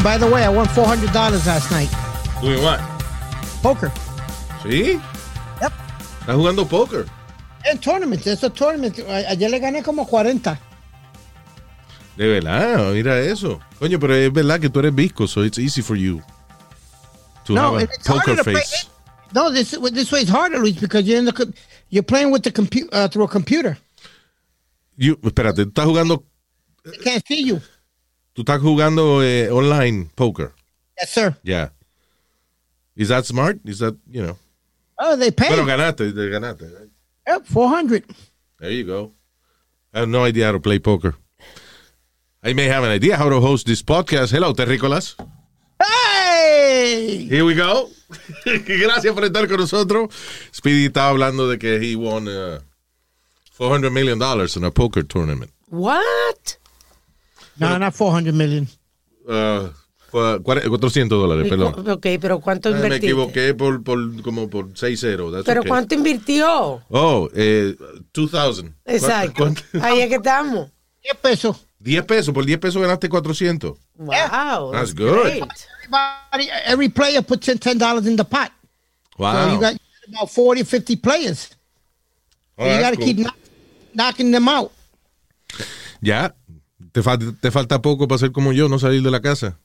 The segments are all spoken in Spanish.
Oh, by the way, I won $400 last night. Doing what? Poker. ¿Sí? Yep. ¿Estás jugando póker? En tournaments, esos tournaments. Ayer le gané como 40. De verdad, mira eso. Coño, pero es verdad que tú eres visco, so it's easy for you to No, have a poker to play- face. No, this this way is harder, Luis, because you're in the you're playing with the computer uh, through a computer. You, espérate, estás jugando, They can't see you. Tú estás jugando eh, online poker. Yes, sir. Yeah. Is that smart? Is that, you know? Oh, they pay. Bueno, ganaste, te ganaste. Yep, 400. There you go. I have no idea how to play poker. I may have an idea how to host this podcast. Hello, Terrícolas. Hey! Here we go. Gracias por estar con nosotros. Speedy estaba hablando de que he won uh, 400 million dollars in a poker tournament. What? No, not 400 million. Uh, cuare- 400 dólares, perdón. Ok, pero ¿cuánto Ah, Me invertiste? equivoqué por, por como por 6-0. that's ¿Pero okay. cuánto invirtió? Oh, eh, 2000. Exacto. ¿Cuánto- Ahí es que estamos. 10 pesos. 10 pesos. Por 10 pesos ganaste 400. Wow. That's good. great. Everybody, every player puts in $10 in the pot. So Wow. you got about 40 50 players. Oh, you that's got to cool. keep knock- knocking them out. Ya. Te, fal- te falta poco para ser como yo, no salir de la casa.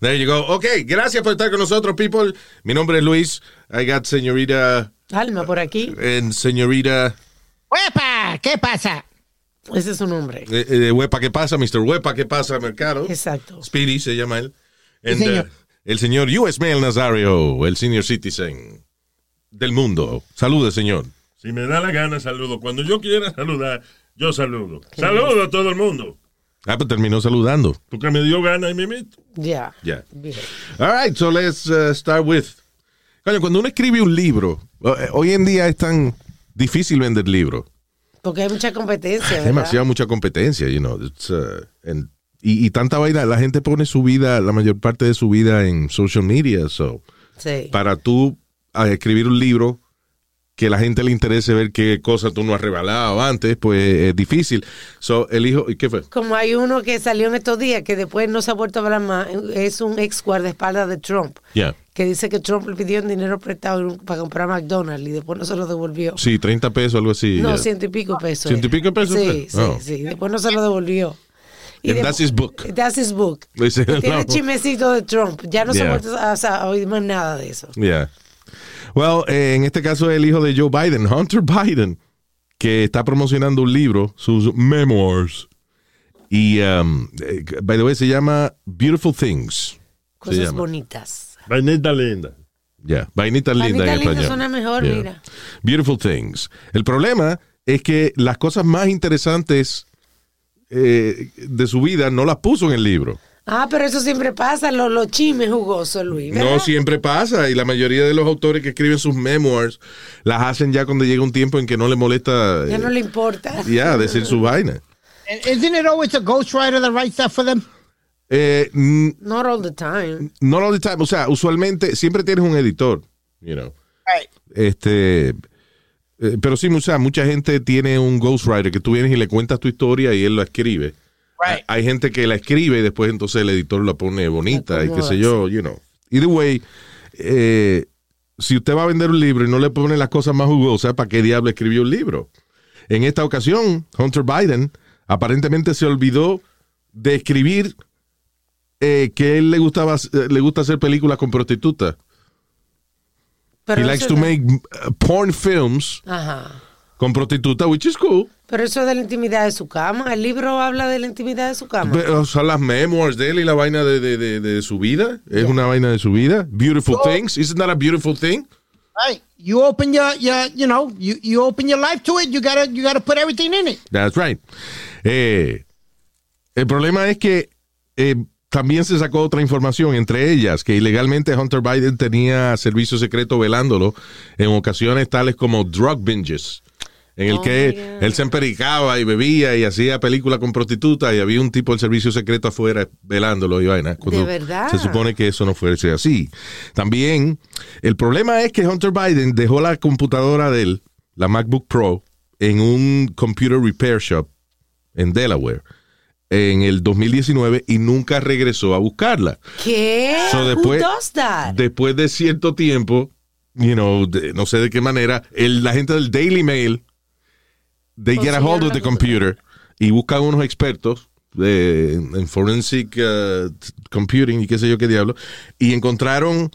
There you go. Ok, gracias por estar con nosotros, people. Mi nombre es Luis. I got señorita Alma por aquí. and señorita ¡Huepa! ¿Qué pasa? Ese es su nombre. eh, eh, Huepa, ¿qué pasa? Mr. Huepa, ¿qué pasa? Mercado. Exacto. Speedy se llama él. And, señor. uh, el señor US Mail Nazario, el senior citizen del mundo. Salude, señor. Si me da la gana, saludo. Cuando yo quiera saludar, yo saludo. Saludo a todo el mundo. Ah, pues terminó saludando. Porque me dio gana y me invito. Ya. Ya. Bien. All right, so let's uh, start with. Coño, cuando uno escribe un libro, eh, hoy en día es tan difícil vender libros. Porque hay mucha competencia. Hay ¿verdad? demasiada mucha competencia, you know. It's, uh, and- y, y tanta vaina, la gente pone su vida, la mayor parte de su vida en social media, so Sí. para tú escribir un libro que la gente le interese ver qué cosas tú no has revelado antes, pues es difícil. So, el hijo, ¿y qué fue? Como hay uno que salió en estos días que después no se ha vuelto a hablar más, es un ex guardaespaldas de Trump, Ya. que dice que Trump le pidió dinero prestado para comprar McDonald's y después no se lo devolvió. Sí, 30 pesos, algo así. no, ciento y pico pesos. ¿Ciento y pico pesos Sí? Oh. sí, sí. Después no se lo devolvió. Y And después- that's his book. That's his book. Tiene no. chismecito de Trump. Ya no se Yeah. ha vuelto a, a- a oír más nada de eso. Yeah. Well, eh, en este caso el hijo de Joe Biden, Hunter Biden, que está promocionando un libro, sus memoirs. Y, um, eh, by the way, se llama Beautiful Things. Cosas bonitas. Vainita linda. Ya, vainitas lindas Vainita en linda español. suena mejor, Yeah. mira. Beautiful Things. El problema es que las cosas más interesantes eh, de su vida no las puso en el libro. Ah, pero eso siempre pasa, los los chismes jugosos, Luis. ¿verdad? No siempre pasa y la mayoría de los autores que escriben sus memoirs las hacen ya cuando llega un tiempo en que no le molesta Ya eh, no le importa. ya decir su vaina. Isn't it always a ghostwriter that writes that for them? Eh, Not all the time. not all the time, o sea, usualmente siempre tienes un editor, you know. Right. Este, eh, pero sí, o sea, mucha gente tiene un ghostwriter que tú vienes y le cuentas tu historia y él la escribe. Right. Hay gente que la escribe y después entonces el editor la pone bonita La y qué sé yo, you know. Either way, eh, si usted va a vender un libro y no le pone las cosas más jugosas, ¿para qué diablo escribió un libro? En esta ocasión, Hunter Biden aparentemente se olvidó de escribir eh, que él le gustaba eh, le gusta hacer películas con prostitutas. Pero He likes es to make uh, porn films Ajá. con prostitutas, which is cool. Pero eso es de la intimidad de su cama. El libro habla de la intimidad de su cama. Pero son las memoirs de él y la vaina de, de, de, de su vida. Es una vaina de su vida. Beautiful things. Isn't that a beautiful thing? Right. You open your, your you know, you, you open your life to it. You gotta you gotta put everything in it. That's right. Eh, el problema es que eh, también se sacó otra información, entre ellas que ilegalmente Hunter Biden tenía servicio secreto velándolo en ocasiones tales como drug binges, en el Oh, que él se empericaba y bebía y hacía película con prostitutas y había un tipo del servicio secreto afuera velándolo y vaina. cuando verdad? Se supone que eso no fuese así. También, el problema es que Hunter Biden dejó la computadora de él, la MacBook Pro, en un computer repair shop en Delaware en el 2019 y nunca regresó a buscarla. ¿Qué? So, después, Who does that? después de cierto tiempo, you know, de- no sé de qué manera, el- la gente del Daily Mail, they get a hold of the computer y buscan unos expertos de, en forensic uh, computing y qué sé yo qué diablo, y encontraron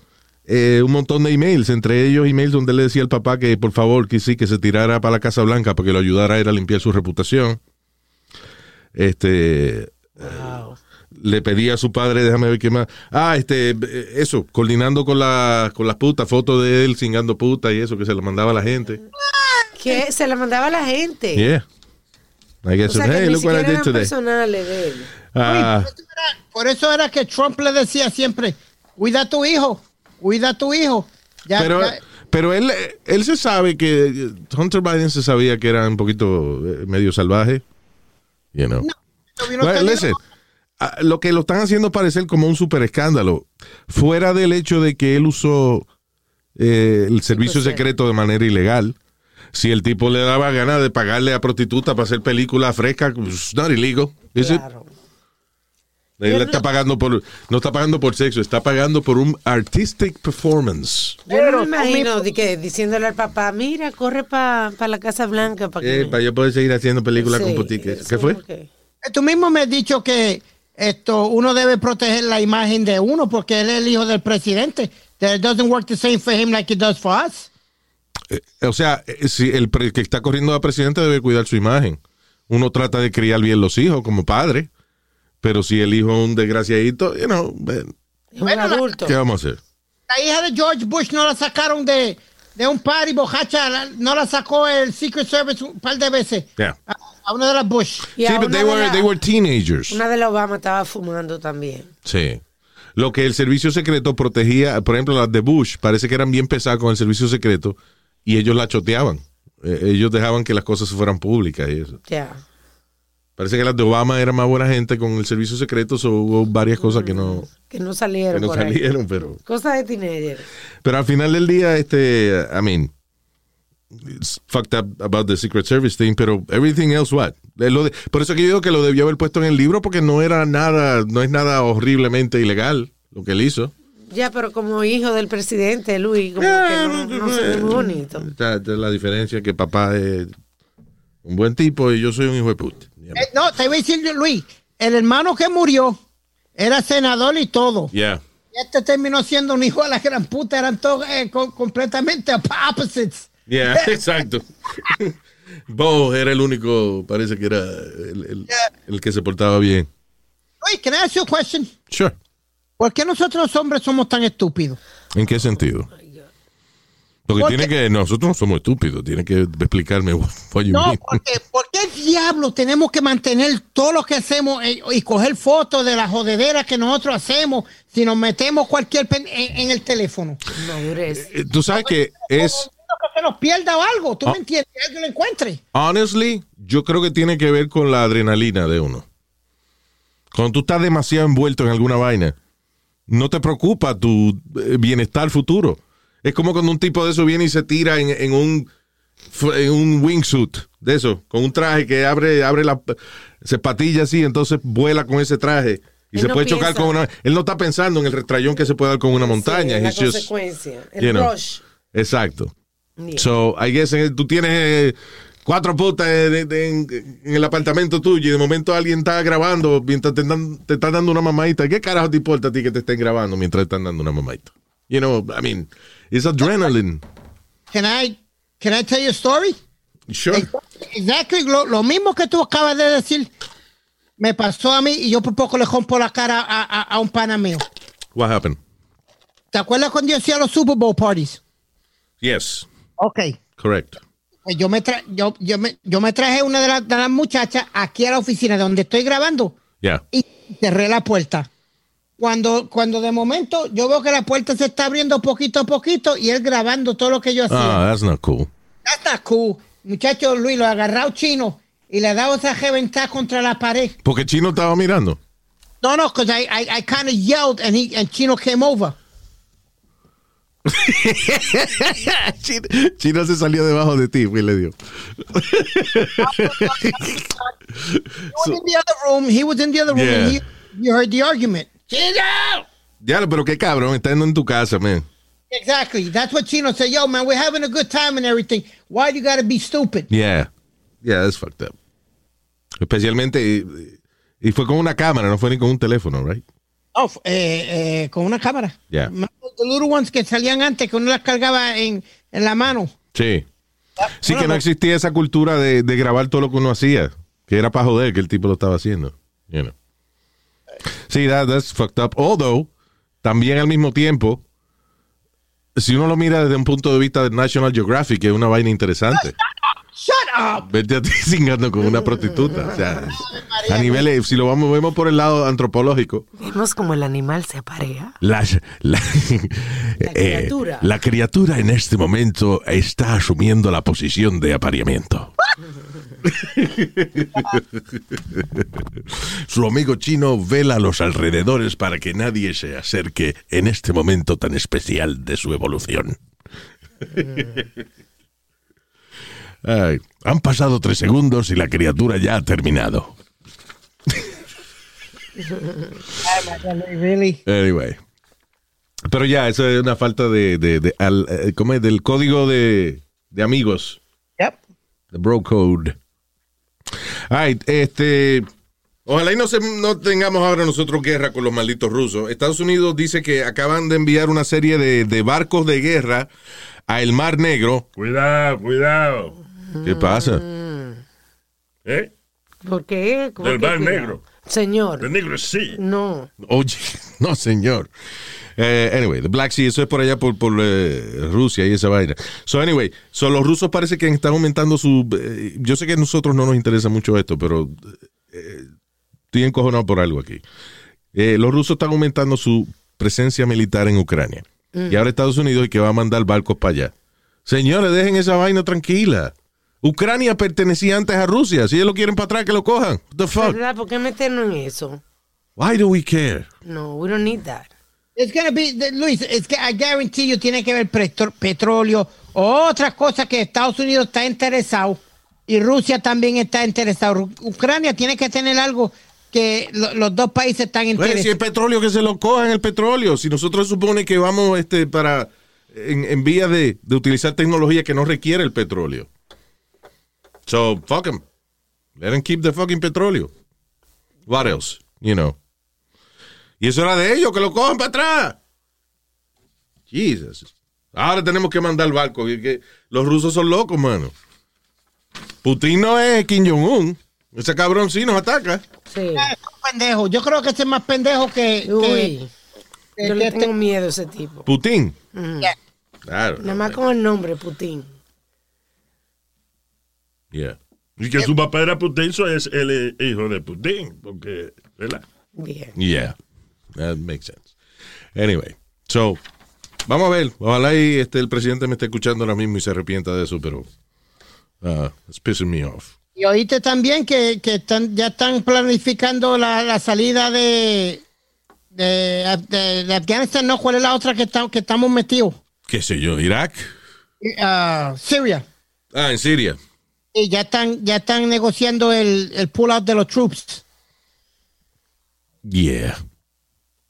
eh, un montón de emails, entre ellos emails donde le decía al papá que por favor que sí, que se tirara para la Casa Blanca para que lo ayudara a ir a limpiar su reputación. Este, le pedía a su padre, déjame ver qué más. Ah, este, eso, coordinando con, la, con las putas, fotos de él cingando putas y eso, que se lo mandaba a la gente. ¿Qué? Se la mandaba a la gente. Yeah. I O guess, sea, que hey, look what I did today. personales de él. Ah, Por eso era que Trump le decía siempre, cuida a tu hijo, cuida a tu hijo. Ya, pero, ya- pero él, él se sabe que Hunter Biden se sabía que era un poquito eh, medio salvaje. You know. no Well, listen, ah, lo que lo están haciendo parecer como un super escándalo, fuera del hecho de que él usó eh, el servicio secreto de manera ilegal. Si el tipo le daba ganas de pagarle a prostituta para hacer películas frescas, pues, not illegal. is it? Claro. Él le está pagando por, no está pagando por sexo, está pagando por un artistic performance. Yo no me imagino de que, diciéndole al papá, mira, corre para la Casa Blanca para que Eh, me- yo poder seguir haciendo películas Sí, con boutiques. es ¿Qué fue? que- Tú mismo me has dicho que esto uno debe proteger la imagen de uno porque él es el hijo del presidente. That it doesn't work the same for him like it does for us. Eh, o sea, eh, si el pre- que está corriendo a presidente debe cuidar su imagen. Uno trata de criar bien los hijos como padre, pero si el hijo es un desgraciadito, you know, eh, un adulto. ¿qué vamos a hacer? La hija de George Bush no la sacaron de, de un party bojacha, la- no la sacó el Secret Service un par de veces. Yeah. A, a una de las Bush. Y Sí, una they de were, la- they were teenagers. Una de la Obama estaba fumando también. Sí. Lo que el servicio secreto protegía, por ejemplo, las de Bush, parece que eran bien pesadas con el servicio secreto y ellos la choteaban. Eh, ellos dejaban que las cosas fueran públicas y eso. Ya. Parece que las de Obama eran más buena gente con el servicio secreto, so hubo varias cosas que no, Que no que salieron no por ahí. salieron, pero... Cosas de teenager. Pero al final del día, este, I mean, it's fucked up about the Secret Service thing, pero everything else what? Eh, lo de- por eso que yo digo que lo debió haber puesto en el libro porque no era nada, no es nada horriblemente ilegal lo que él hizo. Ya, pero como hijo del presidente, Luis, como que no, no se ve muy bonito. Esta- esta es la diferencia que papá es un buen tipo y yo soy un hijo de puta. Eh, no, te voy a decir, Luis, el hermano que murió era senador y todo. Yeah. Y Este terminó siendo un hijo de la gran puta, eran todos eh, co- completamente opposites. Yeah, exacto. Bo era el único, parece que era el, el- el que se portaba bien. Luis, can I ask you a question? Sure. ¿Por qué nosotros los hombres somos tan estúpidos? ¿En qué sentido? Porque Porque- tiene que, nosotros no somos estúpidos, tiene que explicarme what, what you No, mean. porque ¿por qué diablo tenemos que mantener todo lo que hacemos eh, y coger fotos de la jodedera que nosotros hacemos si nos metemos cualquier pen- en, en el teléfono? Madurez. Eh, Tú sabes que es, Que se nos pierda o algo, ¿tú Ah. me entiendes? Que alguien lo encuentre. honestly, yo creo que tiene que ver con la adrenalina de uno. Cuando tú estás demasiado envuelto en alguna vaina, no te preocupa tu eh, bienestar futuro. Es como cuando un tipo de eso viene y se tira en, en un en un wingsuit de eso, con un traje que abre abre la se patilla así, entonces vuela con ese traje y Él se no puede chocar con una él no está pensando en el restrayón que se puede dar con una montaña, Sí, la just- consecuencia. El know. rush. Exacto. Yeah. So, I guess eh, tú tienes eh, cuatro putas en, en el apartamento tuyo y de momento alguien está grabando mientras te, dan- te están dando una mamadita. ¿Qué carajo te importa a ti que te estén grabando mientras te están dando una mamadita? You know, I mean, it's adrenaline. Can I, can I tell you a story? Sure. Exactly, lo, lo mismo que tú acabas de decir me pasó a mí y yo por poco le rompo la cara a, a- a un pana mío. What happened? ¿Te acuerdas cuando yo hacía los Super Bowl parties? Yes, Ok. correct. Pues yo me, tra- yo, yo me, yo me traje una de, las- de las muchachas aquí a la oficina donde estoy grabando Yeah. y cerré la puerta. Cuando, cuando de momento yo veo que la puerta se está abriendo poquito a poquito y él grabando todo lo que yo hacía. Ah, that's not cool. That's not cool. Muchacho Luis, lo ha agarrado chino y le ha dado esa reventada contra la pared. Porque Chino estaba mirando. No, no, because I, I, I kind of yelled and, he, and Chino came over. Chino, Chino se salió debajo de ti, y le dio. Was in the other room. He was in the other room and he, you heard the argument. Chino! Ya, pero qué cabrón, estando en tu casa, man. Exactly. That's what Chino said. Yo, man, we're having a good time and everything. Why do you got to be stupid? Yeah. Yeah, that's fucked up. Especialmente, y, y fue con una cámara, no fue ni con un teléfono, right? Eh, eh, con una cámara. Yeah. The little ones que salían antes, que uno las cargaba en, en la mano. Sí. Sí, que no existía esa cultura de, de grabar todo lo que uno hacía. Que era para joder que el tipo lo estaba haciendo. You know. Sí, that, that's fucked up. Although, también al mismo tiempo, si uno lo mira desde un punto de vista de National Geographic, es una vaina interesante. Up. Verte a ti cingando con una prostituta. O sea, a niveles, si lo vamos, vemos por el lado antropológico, Vemos como el animal se aparea. la, la, eh, criatura. la criatura en este momento está asumiendo la posición de apareamiento. Su amigo chino vela a los alrededores para que nadie se acerque en este momento tan especial de su evolución. Ay, han pasado tres segundos y la criatura ya ha terminado. Anyway. Pero ya, eso es una falta de, de, de- al- eh, ¿cómo es? del código de, de amigos, Yep. the bro code. Ay, este, ojalá y no, se, no tengamos ahora nosotros guerra con los malditos rusos. Estados Unidos dice que acaban de enviar una serie de, de barcos de guerra a el Mar Negro. Cuidado, cuidado. ¿Qué pasa? ¿Eh? ¿Por qué? ¿Por Del qué cuidado? Negro. Señor, El negro sí. no. Oye, no señor. Eh, anyway, the Black Sea, eso es por allá por, por eh, Rusia y esa vaina. So anyway, so los rusos parece que están aumentando su... eh, yo sé que a nosotros no nos interesa mucho esto, pero estoy encojonado por algo aquí. Los rusos están aumentando su presencia militar en Ucrania. Y ahora Estados Unidos y que va a mandar barcos para allá. Señores, dejen esa vaina tranquila. Ucrania pertenecía antes a Rusia. Si ellos lo quieren para atrás, que lo cojan. What the fuck? ¿Verdad? ¿Por qué meternos en eso? Why do we care? No, we don't need that. It's gonna be, the- Luis, es que I guarantee you tiene que ver petro- petróleo o otra cosa que Estados Unidos está interesado y Rusia también está interesado. Ucrania tiene que tener algo que lo- los dos países están Bueno, si es interesados. petróleo, que se lo cojan el petróleo. Si nosotros supone que vamos este, para en, en vía de, de utilizar tecnología que no requiere el petróleo. So, fuck them. Let them keep the fucking petróleo. What else? You know. Y eso era de ellos, que lo cojan para atrás. Jesus. Ahora tenemos que mandar barco. que los rusos son locos, mano. Putin no es Kim Jong-un. Ese cabrón sí nos ataca. Sí. Es un pendejo. Yo creo que ese es más pendejo que, que- Uy, que- yo le este- tengo miedo a ese tipo. Putin. Yeah. Claro. Nada más con el nombre, Putin. Yeah. Y que su papá era Putin, eso es el eh, hijo de Putin. Porque, ¿verdad? Bien. Yeah. That makes sense. Anyway, so, vamos a ver. Ojalá y este, el presidente me esté escuchando ahora mismo y se arrepienta de eso, pero uh, it's pissing me off. Y oíste también que, que están, ya están planificando la, la salida de, de, de- de Afganistán, ¿no? ¿Cuál es la otra que, está- que estamos metidos? ¿Qué sé yo? ¿Irak? Ah, Siria. Ah, en Siria. Y ya están, ya están negociando el, el pull-out de los troops. Yeah.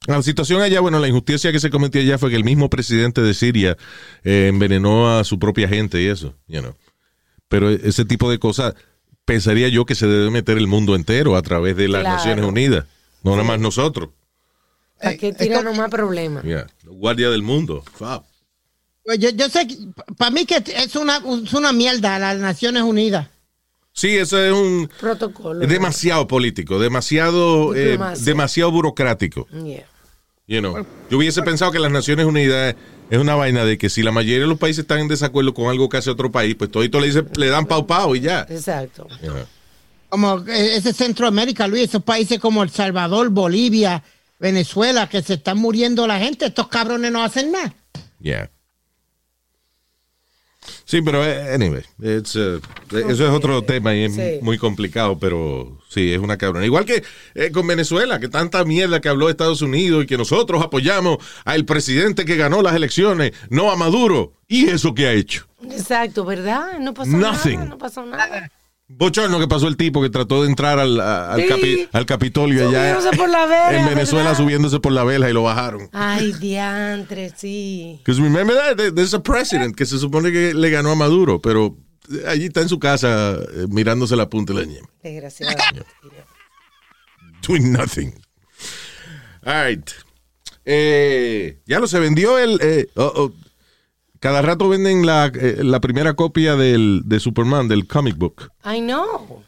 La situación allá, bueno, la injusticia que se cometió allá fue que el mismo presidente de Siria eh, envenenó a su propia gente y eso, you know. Pero ese tipo de cosas, pensaría yo que se debe meter el mundo entero a través de las Claro. Naciones Unidas, no nada más nosotros. ¿Para qué tirarnos más problemas? Yeah. Guardia del mundo. Fuck. Pues Yo, yo sé, para mí que es una, es una mierda las Naciones Unidas. Sí, eso es un Protocolo. es demasiado político, demasiado eh, Diplomacia. demasiado burocrático. Yeah. You know. Yo hubiese pensado que las Naciones Unidas es una vaina de que si la mayoría de los países están en desacuerdo con algo que hace otro país, pues todito le, dice, le dan pau pau y ya. Exacto. You know. Como eh, ese Centroamérica, Luis, esos países como El Salvador, Bolivia, Venezuela, que se están muriendo la gente, estos cabrones no hacen nada. Yeah. Sí, pero eh, anyway, it's, uh, eso es otro tema y es Sí. muy complicado, pero sí, es una cabrona. Igual que eh, con Venezuela, que tanta mierda que habló Estados Unidos y que nosotros apoyamos al presidente que ganó las elecciones, no a Maduro. ¿Y eso qué ha hecho? Exacto, ¿verdad? No pasó Nothing. nada, no pasó nada. Bochorno que pasó el tipo que trató de entrar al, al, Sí. capi- al Capitolio allá por la verja, en Venezuela ¿verdad? subiéndose por la vela y lo bajaron. Ay, diantre, sí. Because remember that, There- there's a president que se supone que le ganó a Maduro, pero allí está en su casa eh, mirándose la punta de la ñema. Desgraciadamente. Doing nothing. All right. Eh, ya lo se vendió el... eh, oh, oh. Cada rato venden la, eh, la primera copia del, de Superman, del comic book. I know.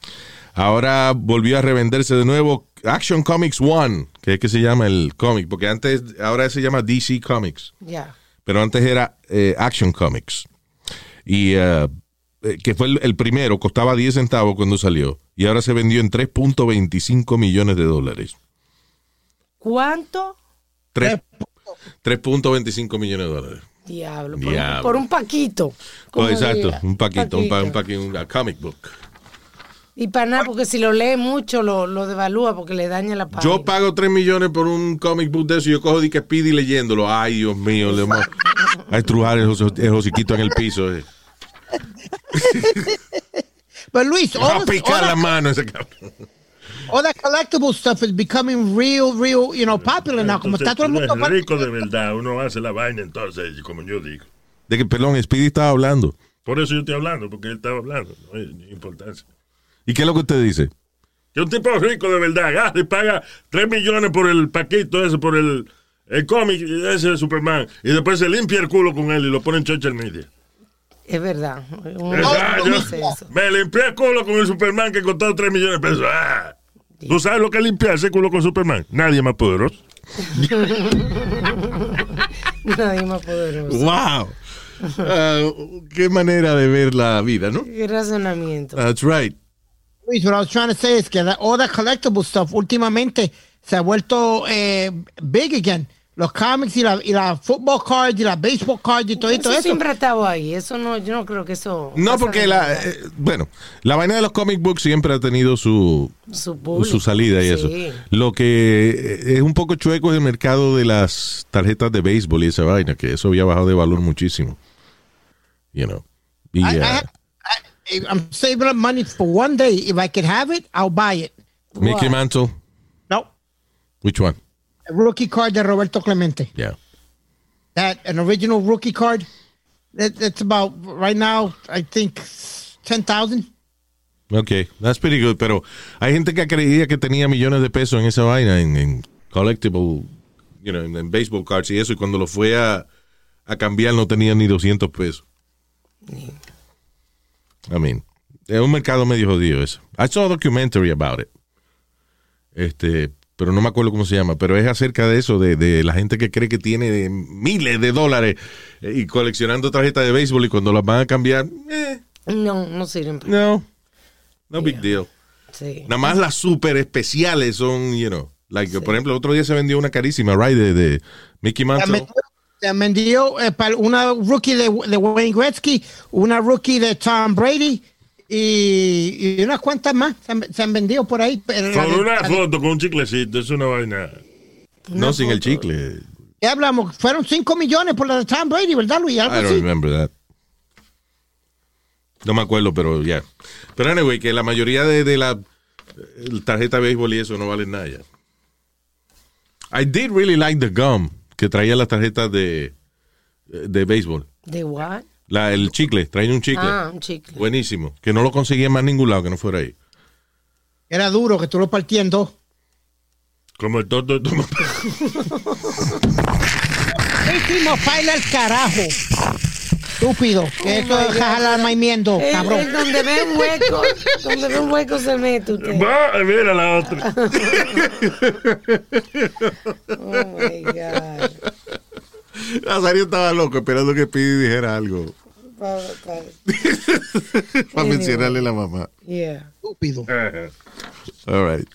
Ahora volvió a revenderse de nuevo Action Comics One, que es que se llama el cómic, porque antes, ahora se llama DC Comics, Ya. pero antes era eh, Action Comics. Y eh, que fue el, el primero, costaba 10 centavos cuando salió, y ahora se vendió en 3.25 millones de dólares. ¿Cuánto? Tres- 3.25 millones de dólares. Diablo. Por, Diablo. Un, por un paquito. Oh, exacto, diga. un paquito, un, pa- un Paquito. paquito, un comic book. Y para nada, porque si lo lee mucho, lo, lo devalúa porque le daña la página. Yo pago 3 millones por un comic book de eso y yo cojo de que Speedy leyéndolo. Ay, Dios mío, le vamos a estrujar el, el hociquito en el piso. eh. Pero Luis, Va a picar la mano ese cabrón. All that collectible stuff is becoming real, real, you know, popular now. Como está todo el mundo... rico de verdad, uno hace la vaina entonces, como yo digo. De que, perdón, Speedy estaba hablando. Por eso yo estoy hablando, porque él estaba hablando, no hay importancia. ¿Y qué es lo que usted dice? Que un tipo rico de verdad agarra y paga 3 millones por el paquito ese, por el, el cómic ese de Superman, y después se limpia el culo con él y lo pone en social media. Es verdad. Un- ¿Verdad? no Yo me limpié el culo con el Superman que costó 3 millones de pesos. Ah. ¿Tú sabes lo que es limpiarse el culo con Superman? Nadie más poderoso. Nadie más poderoso. ¡Wow! Ah, qué manera de ver la vida, ¿no? Qué razonamiento. That's right. Luis, what I was trying to say is que that- all that collectible stuff últimamente se ha vuelto eh, big again. Los comics y la, y la football cards y la baseball cards y todo eso, eso. siempre ha estado ahí. Eso no, yo no creo que eso. No, porque la, eh, bueno, la vaina de los comic books siempre ha tenido su, su, salida y Sí. eso. Lo que eh, es un poco chueco es el mercado de las tarjetas de béisbol y esa vaina, que eso había bajado de valor muchísimo. You know. Y, I, uh, I, I'm saving up money for one day. If I can have it, I'll buy it. Mickey Mantle, No, which one? Rookie card de Roberto Clemente. Yeah. That an original rookie card. That, that's about right now. I think ten thousand. Okay, that's pretty good. Pero hay gente que creía que tenía millones de pesos en esa vaina, en, en collectible, you know, en, en baseball cards y eso, y cuando lo fue a, a cambiar no tenía ni 200 pesos. I mean, es un mercado medio jodido eso. I saw a documentary about it. Este, pero no me acuerdo cómo se llama, pero es acerca de eso, de, de la gente que cree que tiene miles de dólares eh, y coleccionando tarjetas de béisbol y cuando las van a cambiar, eh, No, no sirven. no, no big deal. Sí. Nada más las super especiales son, you know, like, por ejemplo, el otro día se vendió una carísima, right, de, de Mickey Mantle. se vendió, eh, para una rookie de, de Wayne Gretzky, una rookie de Tom Brady y, y unas cuantas más se han, se han vendido por ahí. pero la Con una la foto, con un chiclecito, es una vaina. No, sin el chicle. Ya hablamos, fueron 5 millones por la de Tom Brady, ¿verdad, Luis? Algo I don't así. remember that. No me acuerdo, pero ya. Pero anyway, que la mayoría de, de la tarjeta de béisbol y eso no valen nada ya. I did really like the gum que traía las tarjetas de, de béisbol. ¿De what? La, el chicle, traía un chicle. Ah, un chicle. Buenísimo. Que no lo conseguía en más ningún lado que no fuera ahí. Era duro que tú lo partías en dos. Como el toto de tu mamá. ¿Qué hicimos? Baila el carajo. Estúpido. Que eso es jalar maimiendo, cabrón. él donde ve un hueco, donde ve un hueco se mete usted. Va, mira la otra. Oh my God. Nazario estaba loco esperando que Pidi dijera algo. Pa- pa- Para mencionarle a la mamá. yeah. Estúpido. All right.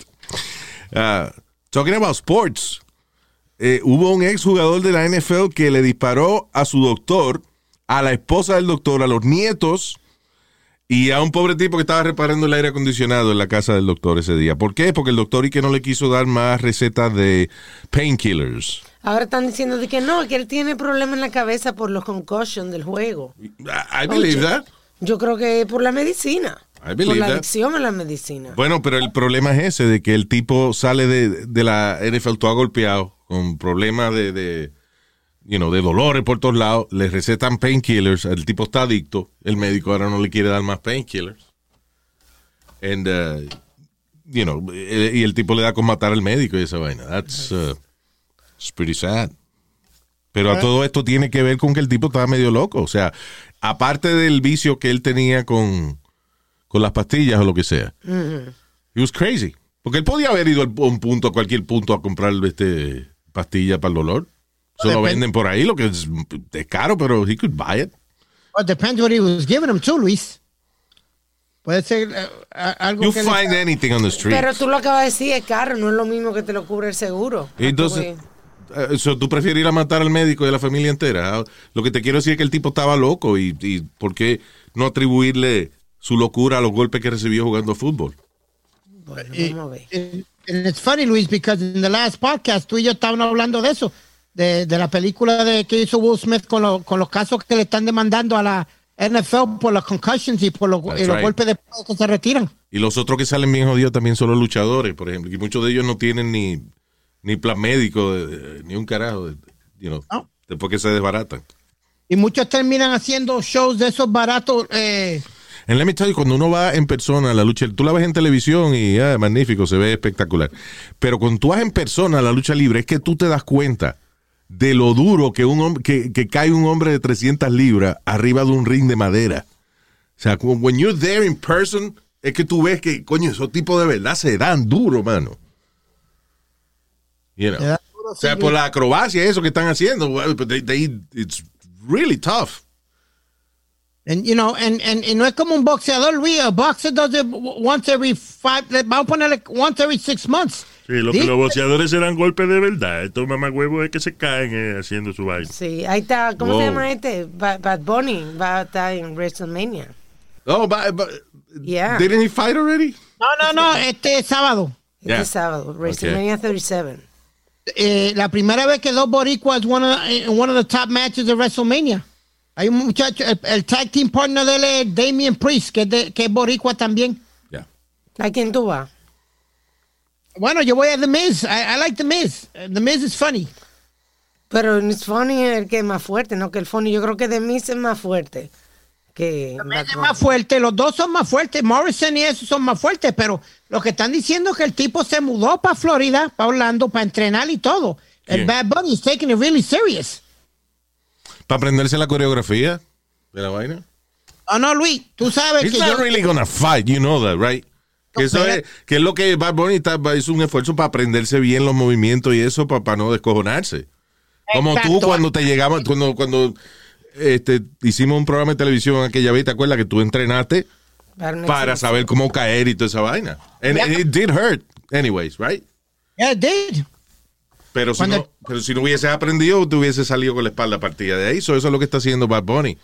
Uh, talking about sports. Eh, hubo un ex jugador de la NFL que le disparó a su doctor, a la esposa del doctor, a los nietos y a un pobre tipo que estaba reparando el aire acondicionado en la casa del doctor ese día. ¿Por qué? Porque el doctor y que no le quiso dar más recetas de painkillers. Ahora están diciendo de que no, que él tiene problemas en la cabeza por los concussions del juego. I, believe Oye. that. Yo creo que por la medicina. I believe por la that. adicción a la medicina. Bueno, pero el problema es ese, de que el tipo sale de, de la NFL todo golpeado, con problemas de, de, you know, de dolores por todos lados, le recetan painkillers, el tipo está adicto, el médico ahora no le quiere dar más painkillers. And, uh, you know, eh, y el tipo le da con matar al médico y esa vaina. That's uh, it's pretty sad. Pero a todo esto tiene que ver con que el tipo estaba medio loco. O sea, aparte del vicio que él tenía con, con las pastillas o lo que sea. He was crazy. Porque él podía haber ido a un punto, a cualquier punto, a comprar este pastilla para el dolor. Eso lo Depende. venden por ahí, lo que es, es caro, pero he could buy it. Well, depends what he was giving him too, Luis. Puede ser a- algo You que le- find anything on the street. Pero tú lo acabas de decir, es caro, no es lo mismo que te lo cubre el seguro. Eh, so, tú prefieres ir a matar al médico y a la familia entera. Ah, Lo que te quiero decir es que el tipo estaba loco y, y ¿por qué no atribuirle su locura a los golpes que recibió jugando fútbol? Bueno, Y- vamos a ver. and- and it's funny, Luis, because in the last podcast tú y yo estábamos hablando de eso, de, de la película de que hizo Will Smith con, lo- con los casos que le están demandando a la NFL por las concussions y por los, That's y los right. golpes de que se retiran. Y los otros que salen bien jodidos también son los luchadores, por ejemplo. Y muchos de ellos no tienen ni, ni plan médico, ni un carajo, de- you know, No. después que se desbaratan. Y muchos terminan haciendo shows de esos baratos. Eh, En let me tell you, cuando uno va en persona a la lucha, tú la ves en televisión y ah, magnífico, se ve espectacular. Pero cuando tú vas en persona a la lucha libre, es que tú te das cuenta de lo duro que, un que, que cae un hombre de 300 libras arriba de un ring de madera. O sea, when you're there in person, es que tú ves que, coño, esos tipos de verdad se dan duro, mano. You know. Dan duro, O sea, por la acrobacia, eso que están haciendo, well, but they- they- it's really tough. and, you know, and, and, y no es como un boxeador, Luis. A boxer does it once every five, vamos a ponerle once every six months. Sí, lo que los boxeadores serán golpes de verdad. Estos mamagüevos es que se caen eh, haciendo su baile. Sí, ahí está, ¿cómo Wow. se llama este? Ba- Bad Bunny va a estar en WrestleMania. Oh, but, but Yeah. didn't he fight already? No, no, no, este sábado. Este Yeah. sábado, WrestleMania 37. Eh, la primera vez que dos boricuas one of, en one of the top matches de WrestleMania. Hay un muchacho, el, el tag team partner de él es Damien Priest, que es, de- que es boricua también. Yeah. ¿A quién tú vas? Bueno, yo voy a The Miz. I, I like The Miz. The Miz is funny. Pero it's funny es el que es más fuerte, no que el funny. Yo creo que de mí es más fuerte que Es más fuerte, los dos son más fuertes. Morrison y eso son más fuertes, pero lo que están diciendo es que el tipo se mudó para Florida, para Orlando, para entrenar y todo. El. Bad Bunny is taking it really serious. Para aprenderse la coreografía de la vaina. Oh, no, Luis, tú sabes He's que not yo... really gonna fight, you know that, right? Que eso es, que es lo que Bad Bunny está, es un esfuerzo para aprenderse bien los movimientos y eso para, no descojonarse. Como tú cuando te llegamos, cuando, cuando este, hicimos un programa de televisión aquella vez, ¿te acuerdas que tú entrenaste Para, saber cómo caer y toda esa vaina? And, and it did hurt, anyways, right? Yeah, it did. Pero si, Cuando- no, pero si no hubieses aprendido, te hubiese salido con la espalda partida de ahí. So, eso es lo que está haciendo Bad Bunny.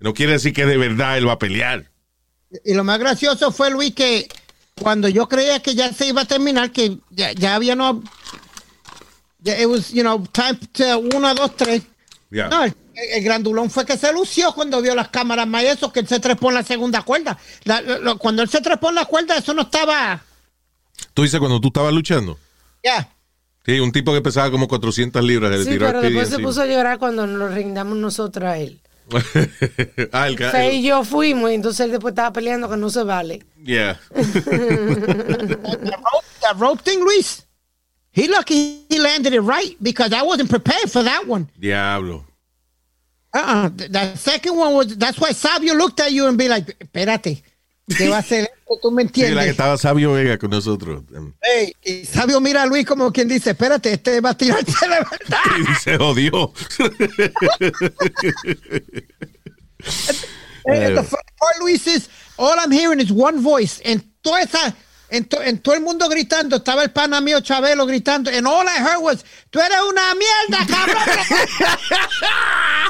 No quiere decir que de verdad él va a pelear. Y lo más gracioso fue, Luis, que cuando yo creía que ya se iba a terminar, que ya, ya había no... ya it was, you know, time to uno, dos, tres. Yeah. No, el, grandulón fue que se lució cuando vio las cámaras más eso, que él se trepó en la segunda cuerda. La- lo- lo- cuando él se trepó en la cuerda, eso no estaba... Tú dices cuando tú estabas luchando. Ya. Sí, un tipo que pesaba como 400 libras. le Sí, tiró pero después se encima. puso a llorar cuando nos lo rindamos nosotros a él. ah, el Fe y yo fuimos y entonces él después estaba peleando que no se vale. Yeah. Rope, that rope thing, Luis. He lucky he landed it right because I wasn't prepared for that one. Diablo. Uh-uh. Th- That second one was, that's why Sabio looked at you and be like, espérate, ¿qué va a hacer esto? ¿Tú me Sí, la que entiendes? estaba Sabio Vega con nosotros. Ey, y Sabio mira a Luis como quien dice, espérate, este va a tirarte de verdad. Y se jodió. And the funny part, Luis, is all I'm hearing is one voice. En toda esa, en, to- en todo el mundo gritando, estaba el pana mío Chabelo gritando, and all I heard was, tú eres una mierda, cabrón.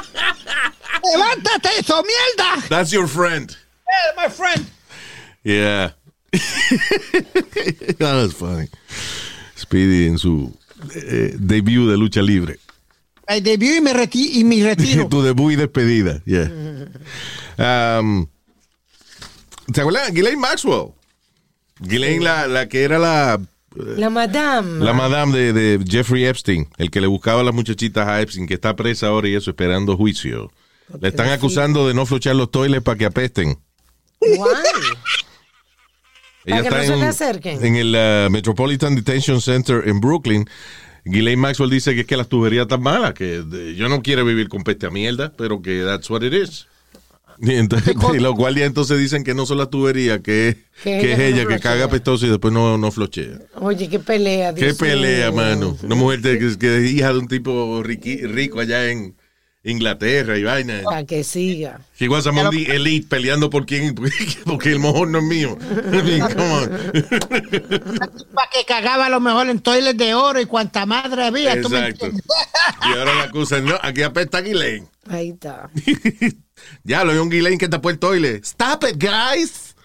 Levántate, eso, mierda. That's your friend. Yeah, my friend. Yeah. That's funny. Speedy en su eh, debut de lucha libre. I debut y me, reti y me retiro. tu debut y despedida. Yeah. Um, ¿Te acuerdas? Ghislaine Maxwell. Ghislaine, la, la que era la, La madame. la madame de, de Jeffrey Epstein, el que le buscaba a las muchachitas a Epstein, que está presa ahora y eso, esperando juicio. Le están acusando de no flochar los toiles para que apesten. Ella Para que está no se le en, acerquen. en el uh, Metropolitan Detention Center en Brooklyn. Ghislaine Maxwell dice que es que las tuberías están malas, que de- yo no quiero vivir con peste a mierda, pero que that's what it is. Y, entonces, y los guardias entonces dicen que no son las tuberías, que, Que que es ella no que caga pestoso y después no, no flochea. Oye, qué pelea. Qué Dios pelea, mío. mano. Una mujer de- que, que es hija de un tipo riqui- rico allá en Inglaterra y vaina. Para que siga. She was among the elite peleando por quién, porque el mojón no es mío. I mean, come on. Para que cagaba a lo mejor en toiles de oro y cuanta madre había. ¿tú me Exacto. Y ahora la acusan, no, aquí apesta Ghislaine. Ahí está. Ya, lo hay un Ghislaine que tapó el toile. Stop it, guys.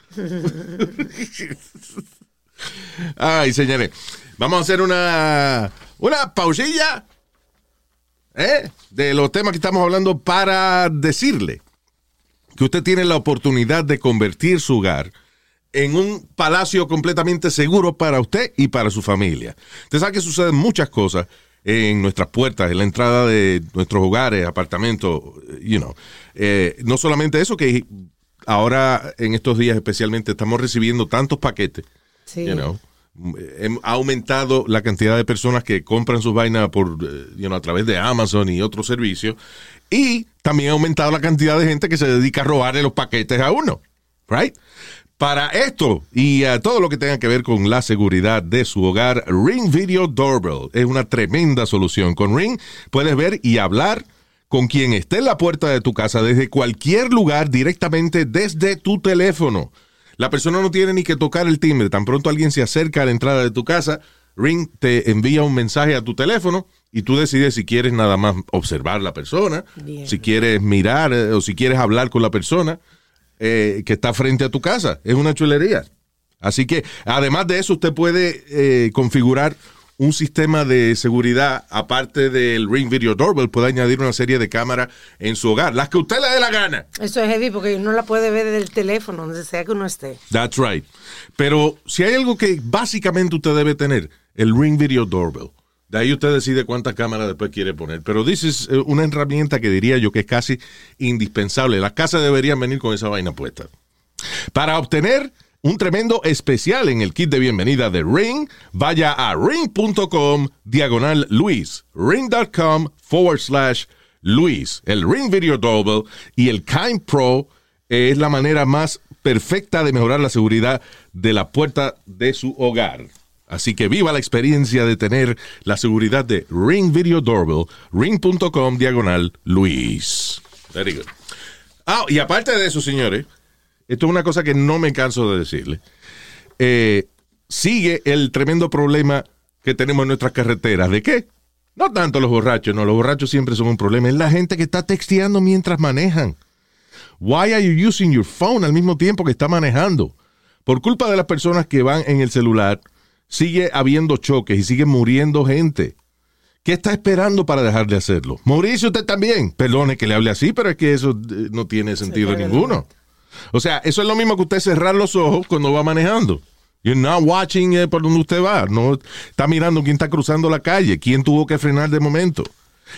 Ay, señores. Vamos a hacer una, una pausilla ¿eh? de los temas que estamos hablando para decirle que usted tiene la oportunidad de convertir su hogar en un palacio completamente seguro para usted y para su familia. Usted sabe que suceden muchas cosas en nuestras puertas, en la entrada de nuestros hogares, apartamentos, you know. Eh, no solamente eso, que ahora en estos días especialmente estamos recibiendo tantos paquetes, Sí. you know. Ha aumentado la cantidad de personas que compran sus vainas por, eh, you know, a través de Amazon y otros servicios. Y también ha aumentado la cantidad de gente que se dedica a robarle los paquetes a uno. Right? Para esto y a todo lo que tenga que ver con la seguridad de su hogar, Ring Video Doorbell es una tremenda solución. Con Ring puedes ver y hablar con quien esté en la puerta de tu casa desde cualquier lugar directamente desde tu teléfono. La persona no tiene ni que tocar el timbre. Tan pronto alguien se acerca a la entrada de tu casa, Ring te envía un mensaje a tu teléfono y tú decides si quieres nada más observar la persona, Bien. si quieres mirar eh, o si quieres hablar con la persona eh, que está frente a tu casa. Es una chulería. Así que, además de eso, usted puede eh, configurar un sistema de seguridad, aparte del Ring Video Doorbell, puede añadir una serie de cámaras en su hogar, las que usted le dé la gana. Eso es heavy porque uno la puede ver desde el teléfono, donde sea que uno esté. That's right. Pero si hay algo que básicamente usted debe tener, el Ring Video Doorbell. De ahí usted decide cuántas cámaras después quiere poner. Pero this is eh, una herramienta que diría yo que es casi indispensable. Las casas deberían venir con esa vaina puesta. Para obtener un tremendo especial en el kit de bienvenida de Ring, vaya a ring.com diagonal Luis. Ring.com forward slash Luis. El Ring Video Doorbell y el Kind Pro es la manera más perfecta de mejorar la seguridad de la puerta de su hogar. Así que viva la experiencia de tener la seguridad de Ring Video Doorbell, ring.com diagonal Luis. Very good. Ah, y aparte de eso, señores, esto es una cosa que no me canso de decirle. Eh, sigue el tremendo problema que tenemos en nuestras carreteras. ¿De qué? No tanto los borrachos, no, los borrachos siempre son un problema. Es la gente que está texteando mientras manejan. Why are you using your phone al mismo tiempo que está manejando? Por culpa de las personas que van en el celular, sigue habiendo choques y sigue muriendo gente. ¿Qué está esperando para dejar de hacerlo? Morirse usted también. Perdone que le hable así, pero es que eso eh, no tiene sentido ninguno. O sea, eso es lo mismo que usted cerrar los ojos cuando va manejando. You're not watching eh, por donde usted va. No está mirando quién está cruzando la calle, quién tuvo que frenar de momento.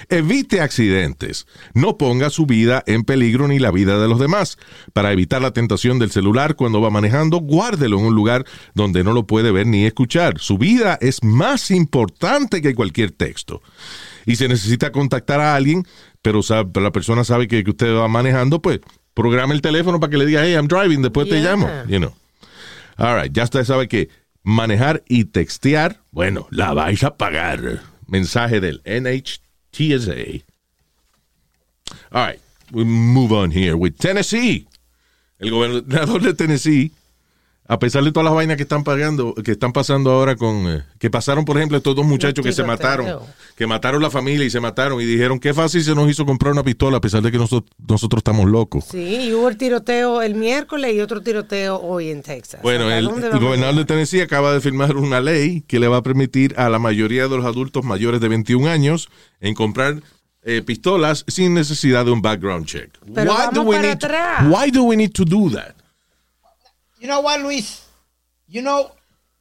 Evite accidentes. No ponga su vida en peligro ni la vida de los demás. Para evitar la tentación del celular cuando va manejando, guárdelo en un lugar donde no lo puede ver ni escuchar. Su vida es más importante que cualquier texto. Y si necesita contactar a alguien, pero sabe- la persona sabe que, que usted va manejando, pues programa el teléfono para que le diga, hey, I'm driving, después te llamo. You know. All right, ya usted sabe que manejar y textear, bueno, la vais a pagar. Mensaje del NHTSA. All right, we move on here with Tennessee. El gobernador de Tennessee, a pesar de todas las vainas que están pagando, que están pasando ahora con, eh, que pasaron, por ejemplo, estos dos muchachos que se mataron, que mataron la familia y se mataron y dijeron qué fácil se nos hizo comprar una pistola a pesar de que nosotros, nosotros estamos locos. Sí, y hubo el tiroteo el miércoles y otro tiroteo hoy en Texas. Bueno, ¿Hasta el, el gobernador de? Tennessee acaba de firmar una ley que le va a permitir a la mayoría de los adultos mayores de 21 años en comprar eh, pistolas sin necesidad de un background check. Pero vamos para need atrás. why do we need to do that? You know what, Luis? You know,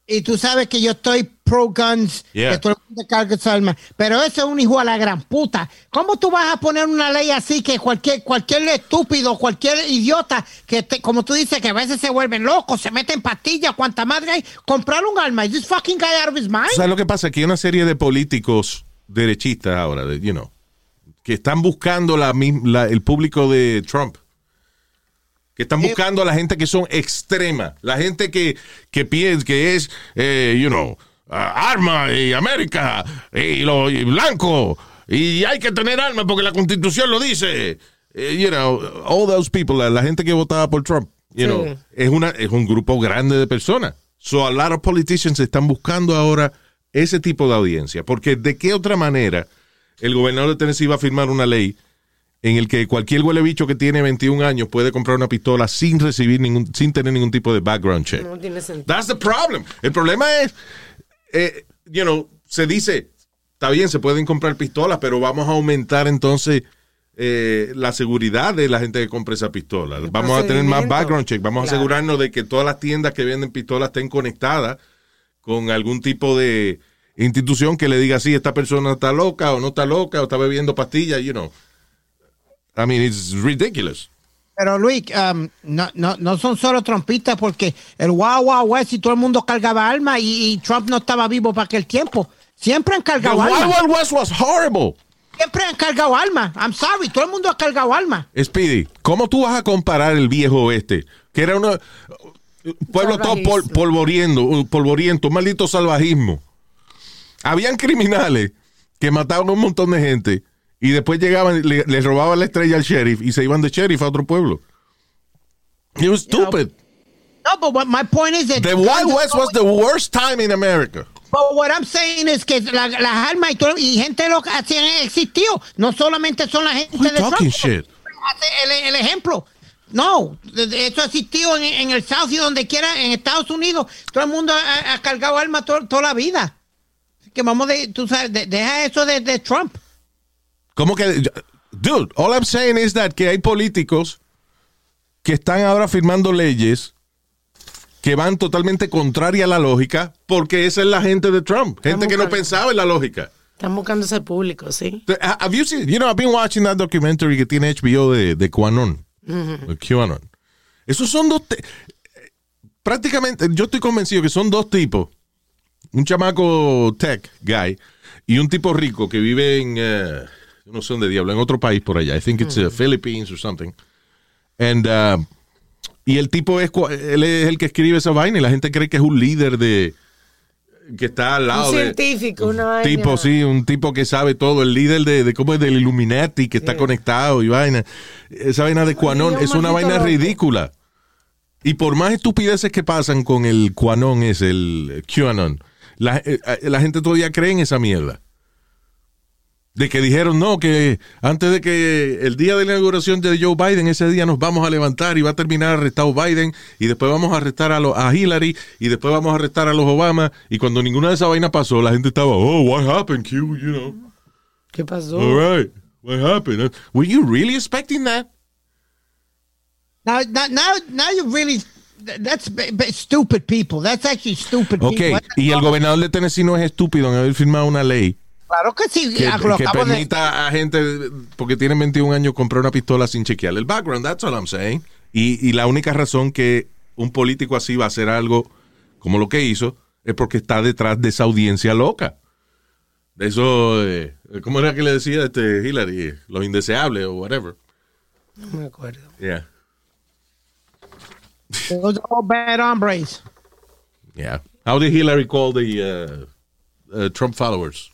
y tú sabes que yo estoy pro guns, Yeah. que todo el mundo cargue su arma, pero ese es un hijo a la gran puta. ¿Cómo tú vas a poner una ley así que cualquier cualquier estúpido, cualquier idiota que te- como tú dices que a veces se vuelven locos, se meten pastillas, cuanta madre hay, comprar un arma? Is this fucking guy out of his mind? ¿Sabes lo que pasa? Que hay una serie de políticos derechistas ahora, you know, que están buscando la, la- el público de Trump. Que están Eh, buscando a la gente que son extrema. La gente que, que piensa que es, eh, you know, arma y América y, lo, y blanco. Y hay que tener armas porque la constitución lo dice. Eh, you know, all those people, la, la gente que votaba por Trump, you Sí. know, es, una, es un grupo grande de personas. So a lot of politicians están buscando ahora ese tipo de audiencia. Porque de qué otra manera el gobernador de Tennessee va a firmar una ley en el que cualquier huele bicho que tiene 21 años puede comprar una pistola sin recibir ningún, sin tener ningún tipo de background check. No tiene sentido. That's the problem. El problema es, eh, you know, se dice, está bien, se pueden comprar pistolas, pero vamos a aumentar entonces eh, la seguridad de la gente que compra esa pistola. Vamos a tener más background check. Vamos a Claro. asegurarnos de que todas las tiendas que venden pistolas estén conectadas con algún tipo de institución que le diga si esta persona está loca o no está loca o está bebiendo pastillas, you know. I mean, it's ridiculous. Pero Luis, um, no, no, no son solo trompistas porque el Wow Wow West y todo el mundo cargaba armas y, y Trump no estaba vivo para aquel tiempo. Siempre han cargado Wild armas. Wild West was horrible. Siempre han cargado armas. I'm sorry, todo el mundo ha cargado armas. Speedy, ¿cómo tú vas a comparar el viejo oeste? Que era un pueblo todo pol- polvoriento, un maldito salvajismo. Habían criminales que mataban a un montón de gente y después llegaban, le, le robaban la estrella al sheriff y se iban de sheriff a otro pueblo. It was stupid. No, but what my point is that The Wild West was the worst time in America. But what I'm saying is que la- las armas y, todo- y gente loca así han existido. No solamente son la gente Who de talking Trump. shit? El, el ejemplo. No, eso ha existido en, en el South y donde quiera, en Estados Unidos. Todo el mundo ha, ha cargado armas to- toda la vida. Así que vamos de, tú sabes, de- deja eso de, de Trump. ¿Cómo que? Dude, all I'm saying is that que hay políticos que están ahora firmando leyes que van totalmente contraria a la lógica porque esa es la gente de Trump. Gente que no pensaba en la lógica. Están buscando ese público, sí. Have you seen, you know, I've been watching that documentary que tiene HBO de, de QAnon. QAnon. Esos son dos, te- prácticamente, yo estoy convencido que son dos tipos. Un chamaco tech guy y un tipo rico que vive en, eh, no sé dónde diablo, en otro país por allá. I think it's uh, Philippines or something. And, uh, y el tipo es, cua- él es el que escribe esa vaina y la gente cree que es un líder de, que está al lado Un de- científico, una vaina. tipo, sí, un tipo que sabe todo, el líder de, de cómo es del Illuminati, que está conectado y vaina. Esa vaina de Quanon un es una vaina loco. ridícula. Y por más estupideces que pasan con el Quanon, es el QAnon, la, eh, eh, la gente todavía cree en esa mierda. De que dijeron, no, que antes de que el día de la inauguración de Joe Biden, ese día nos vamos a levantar y va a terminar arrestado Biden, y después vamos a arrestar a, los- a Hillary, y después vamos a arrestar a los Obama, y cuando ninguna de esas vainas pasó, la gente estaba, oh, what happened, Q, you know. ¿Qué pasó? All right, what happened? Were you really expecting that? Now, now, now, now you really, that's stupid people. That's actually stupid Ok, people. y el gobernador de Tennessee no es estúpido en haber firmado una ley Claro que sí. que, lo que acabo de- permita a gente, porque tienen 21 años, comprar una pistola sin chequear el background. That's all I'm saying. Y, y la única razón que un político así va a hacer algo como lo que hizo es porque está detrás de esa audiencia loca. De eso, eh, ¿cómo era que le decía este Hillary? Los indeseables o whatever. No me acuerdo. Yeah, Those are all bad hombres. yeah. How did Hillary call the uh, uh, Trump followers?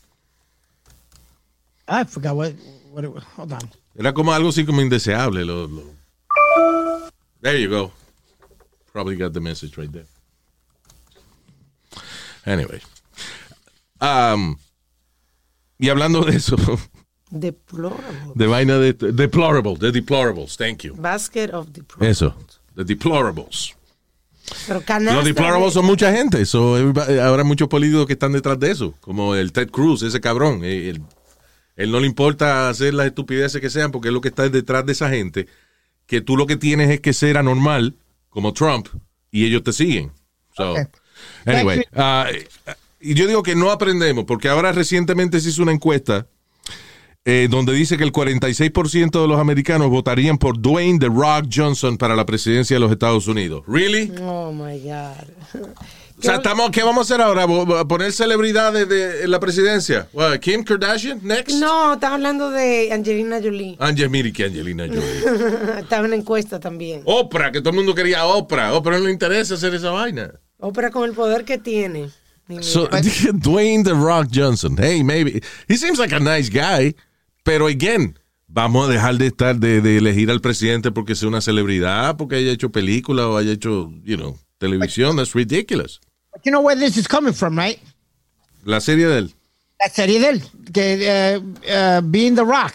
I forgot what, what it was. Hold on. Era como algo así como indeseable. Lo, lo- There you go. Probably got the message right there. Anyway. Um, y hablando de eso, Deplorable. de vaina de deplorable, de deplorables, thank you. Basket of deplorables. Eso, de deplorables. Pero canasta. Los deplorables de- son mucha gente. So, everybody- habrá muchos políticos que están detrás de eso. Como el Ted Cruz, ese cabrón. Eh, Él, él no le importa hacer las estupideces que sean porque es lo que está detrás de esa gente. Que tú lo que tienes es que ser anormal, como Trump, y ellos te siguen. So, anyway. ah, y yo digo que no aprendemos porque ahora recientemente se hizo una encuesta eh, donde dice que el 46% de los americanos votarían por Dwayne The Rock Johnson para la presidencia de los Estados Unidos. ¿Really? Oh my God. O sea, estamos, ¿qué vamos a hacer ahora? ¿Vo- vo- ¿Poner celebridades de, en la presidencia? ¿Kim Kardashian? Next. No, estaba hablando de Angelina Jolie. Angel, mire que Angelina Jolie. estaba en una encuesta también. Oprah, que todo el mundo quería Oprah. Oprah no le interesa hacer esa vaina. Ópera con el poder que tiene. So. Dwayne The Rock Johnson. Hey, maybe. He seems like a nice guy. Pero, again, vamos a dejar de estar, de, de elegir al presidente porque sea una celebridad, porque haya hecho película o haya hecho, you know, televisión. That's ridiculous. But you know where this is coming from, right? La serie de él. La serie de él, que eh, eh, Being the Rock,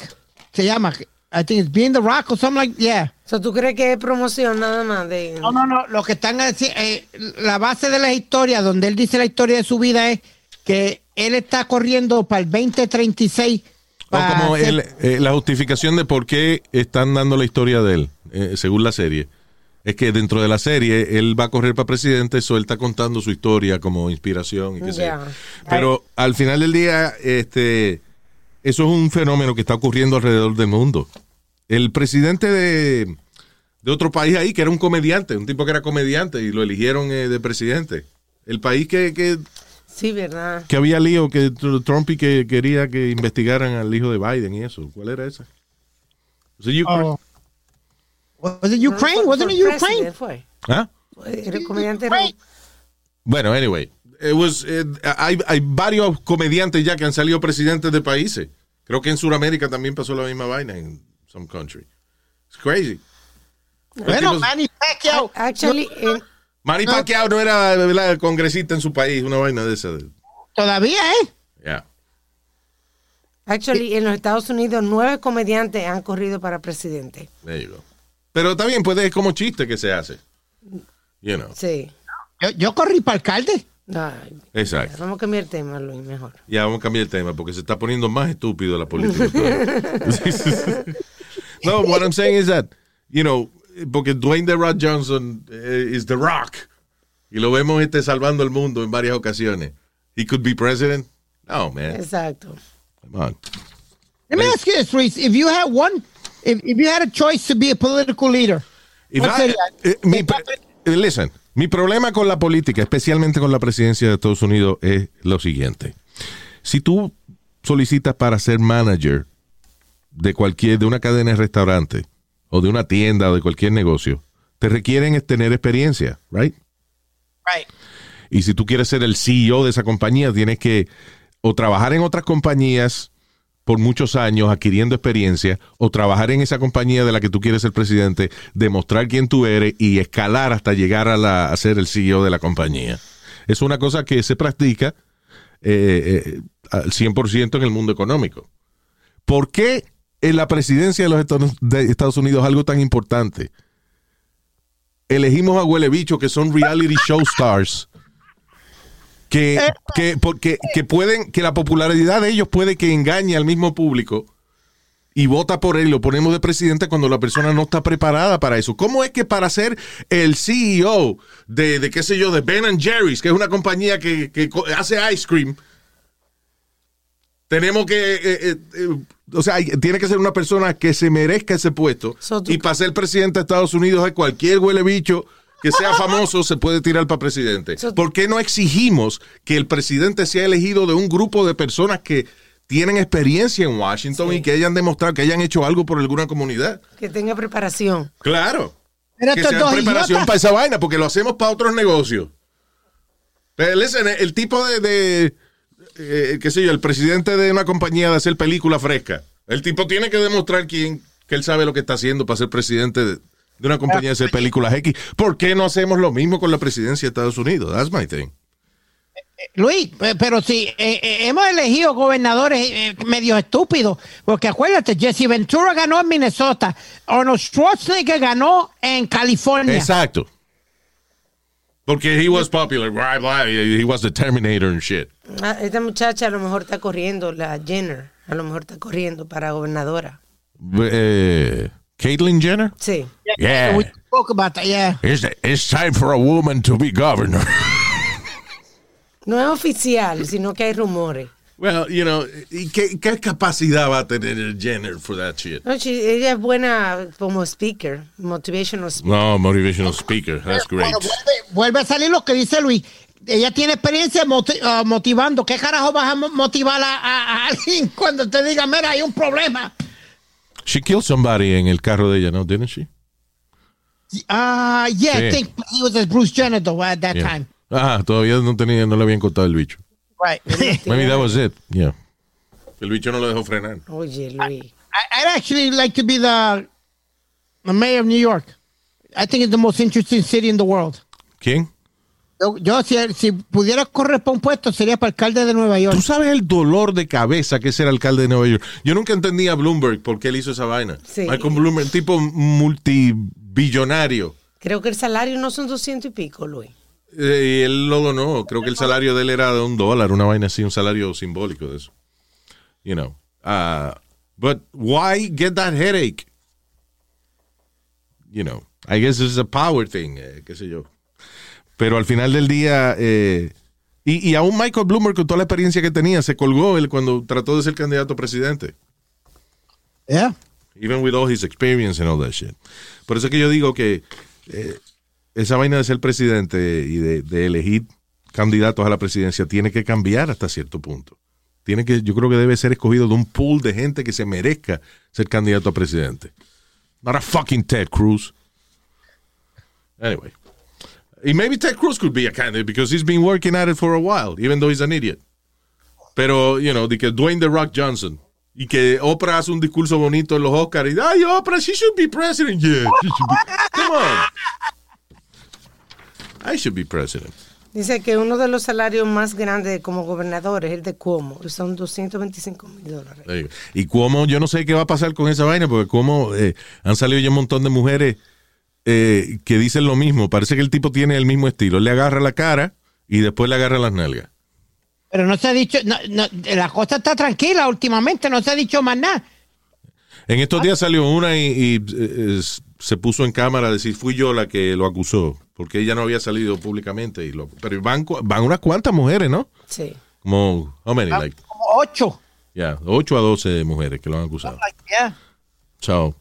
se llama. I think it's Being the Rock or something like, yeah. So, ¿Tú crees que es promoción nada más de... No, no, no. Lo que están así, eh, la base de la historia, donde él dice la historia de su vida es que él está corriendo para el 2036. O para como ser- el, eh, la justificación de por qué están dando la historia de él, eh, según la serie. Es que dentro de la serie él va a correr para presidente, eso él está contando su historia como inspiración y qué sé yo. Ya. Pero al final del día, este, eso es un fenómeno que está ocurriendo alrededor del mundo. El presidente de, de otro país ahí, que era un comediante, un tipo que era comediante y lo eligieron eh, de presidente. El país que, que, Sí, ¿verdad? que había lío, que tr- Trump y que quería que investigaran al hijo de Biden y eso. ¿Cuál era ese? Was it Ukraine? Oh. Was it Ukraine? No, Wasn't fue- it Ukraine? Fue. ¿Ah? El comediante. Bueno, anyway. it was, eh, hay, hay varios comediantes ya que han salido presidentes de países. Creo que en Sudamérica también pasó la misma vaina en some country. It's crazy. Bueno, tipos- Manny Pacquiao. Actually, en- Manny Pacquiao no era ¿verdad? congresista en su país, una vaina de esa. Todavía, ¿eh? Yeah. actually, en los Estados Unidos, nueve comediantes han corrido para presidente. There you go. Pero está bien, pues es como chiste que se hace. You know. Sí. Yo, yo corrí para alcalde. Ay, Exacto. vamos a cambiar el tema, Luis, mejor. Ya vamos a cambiar el tema porque se está poniendo más estúpido la política. no, what I'm saying is that, you know, porque Dwayne The Rock Johnson eh, is The Rock y lo vemos este salvando el mundo en varias ocasiones. He could be president. No, man. Exacto. Come on. Let me ask you this, Reese. If you had one, if, if you had a choice to be a political leader, ¿cuál I- sería? eh, mi, eh, listen, mi problema con la política, especialmente con la presidencia de Estados Unidos, es lo siguiente. Si tú solicitas para ser manager de cualquier, de una cadena de restaurante o de una tienda o de cualquier negocio, te requieren tener experiencia, right? Right. Y si tú quieres ser el CEO de esa compañía, tienes que o trabajar en otras compañías por muchos años adquiriendo experiencia, o trabajar en esa compañía de la que tú quieres ser presidente, demostrar quién tú eres y escalar hasta llegar a, la- a ser el CEO de la compañía. Es una cosa que se practica eh, eh, al 100% en el mundo económico. ¿Por qué en la presidencia de los Estados, Unidos algo tan importante? Elegimos a huele bicho que son reality show stars que, que, porque, que pueden, que la popularidad de ellos puede que engañe al mismo público y vota por él y lo ponemos de presidente cuando la persona no está preparada para eso. ¿Cómo es que para ser el CEO de, de qué sé yo, de Ben Jerry's, que es una compañía que, que hace ice cream, tenemos que, eh, eh, eh, o sea, hay- tiene que ser una persona que se merezca ese puesto. So, y para ser presidente de Estados Unidos, hay cualquier huele bicho que sea famoso se puede tirar para presidente. ¿Por qué no exigimos que el presidente sea elegido de un grupo de personas que tienen experiencia en Washington y que hayan demostrado que hayan hecho algo por alguna comunidad? Que tenga preparación. Claro. Pero que estos sea dos preparación idiotas- para esa vaina, porque lo hacemos para otros negocios. Pero listen, el tipo de, de eh, qué sé yo, el presidente de una compañía de hacer película fresca. El tipo tiene que demostrar quién, que él sabe lo que está haciendo para ser presidente de, de una compañía de hacer películas X. ¿Por qué no hacemos lo mismo con la presidencia de Estados Unidos? That's my thing. Luis, pero sí, eh, eh, hemos elegido gobernadores eh, medio estúpidos, porque acuérdate, Jesse Ventura ganó en Minnesota, Arnold Schwarzenegger ganó en California. Exacto. Porque he was popular, blah, blah, he was the Terminator and shit. Ah, Esta muchacha a lo mejor está corriendo, la Jenner, a lo mejor está corriendo para gobernadora. Eh, Caitlyn Jenner? Sí. Yeah. We spoke about that, yeah. It's, it's time for a woman to be governor. No es oficial, sino que hay rumores. well, you know, ¿y qué, qué capacidad va a tener Jenner for that shit? No, she- ella es buena como speaker, motivational speaker. No, motivational speaker. That's great. Bueno, vuelve, vuelve a salir lo que dice Luis. Ella tiene experiencia moti- ah, motivando. ¿Qué carajo vas a mo- motivar a, a- a alguien cuando te diga, mira, hay un problema? She killed somebody en el carro de ella, ¿no? Didn't she? Ah, yeah, Sí. I think he was a Bruce Jenner though at that Yeah. time. Ah, todavía no tenía, no le habían contado el bicho. Right. Maybe that was it. Yeah. El bicho no lo dejó frenar. Oye, Luis. I, I'd actually like to be the, the mayor of New York. I think it's the most interesting city in the world. ¿Quién? Yo, yo si, si pudiera correr para un puesto, sería para alcalde de Nueva York. Tú sabes el dolor de cabeza que es ser alcalde de Nueva York. Yo nunca entendía a Bloomberg por qué él hizo esa vaina. Sí. Michael Bloomberg, tipo multibillonario. Creo que el salario no son 200 y pico, Luis. Eh, y él lo donó. Creo que el salario de él era de un dólar, una vaina así, un salario simbólico de eso. You know. Uh, but why get that headache? You know. I guess it's a power thing, eh, qué sé yo. Pero al final del día, eh, y, y aún Michael Bloomberg, con toda la experiencia que tenía, se colgó él cuando trató de ser candidato a presidente. Yeah. Even with all his experience and all that shit. Por eso es que yo digo que eh, esa vaina de ser presidente y de, de elegir candidatos a la presidencia tiene que cambiar hasta cierto punto. Tiene que, yo creo que debe ser escogido de un pool de gente que se merezca ser candidato a presidente. Not a fucking Ted Cruz. Anyway. Y maybe Ted Cruz could be a candidate because he's been working at it for a while, even though he's an idiot. Pero, you know, de que Dwayne The Rock Johnson y que Oprah hace un discurso bonito en los Oscars y, ay, Oprah, she should be president. Yeah, she should be. Come on. I should be president. Dice que uno de los salarios más grandes como gobernador es el de Cuomo, son 225 mil dólares. Y como yo no sé qué va a pasar con esa vaina, porque como eh, han salido ya un montón de mujeres eh, que dicen lo mismo. Parece que el tipo tiene el mismo estilo. Le agarra la cara y después le agarra las nalgas. Pero no se ha dicho, no, no, la cosa está tranquila últimamente, no se ha dicho más nada. En estos días salió una y, y, eh, se puso en cámara a decir fui yo la que lo acusó, porque ella no había salido públicamente. Y lo, pero van, van unas cuantas mujeres, ¿no? Sí. Como, how many? Like, Como ocho. yeah, 8 a 12 mujeres que lo han acusado. Like, yeah. So,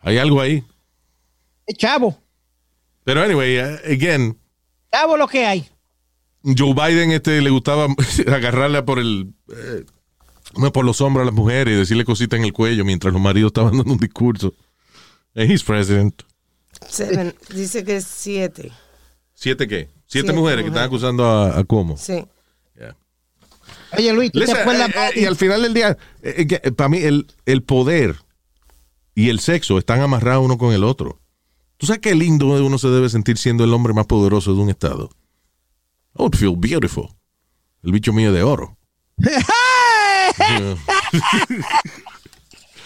hay algo ahí. Eh, Chavo, Pero anyway, uh, again, chavo lo que hay. Joe Biden este, le gustaba agarrarla por el eh, no, por los hombros a las mujeres y decirle cositas en el cuello mientras los maridos estaban dando un discurso. And he's president. Seven. Dice que es siete. ¿Siete qué? Siete, Siete mujeres que están acusando a, a Cuomo. Sí. Yeah. Oye, Luis, ¿tú te eh, eh, y al final del día, para mí, el, el poder y el sexo están amarrados uno con el otro. ¿Tú sabes qué lindo uno se debe sentir siendo el hombre más poderoso de un estado? I would feel beautiful. El bicho mío de oro.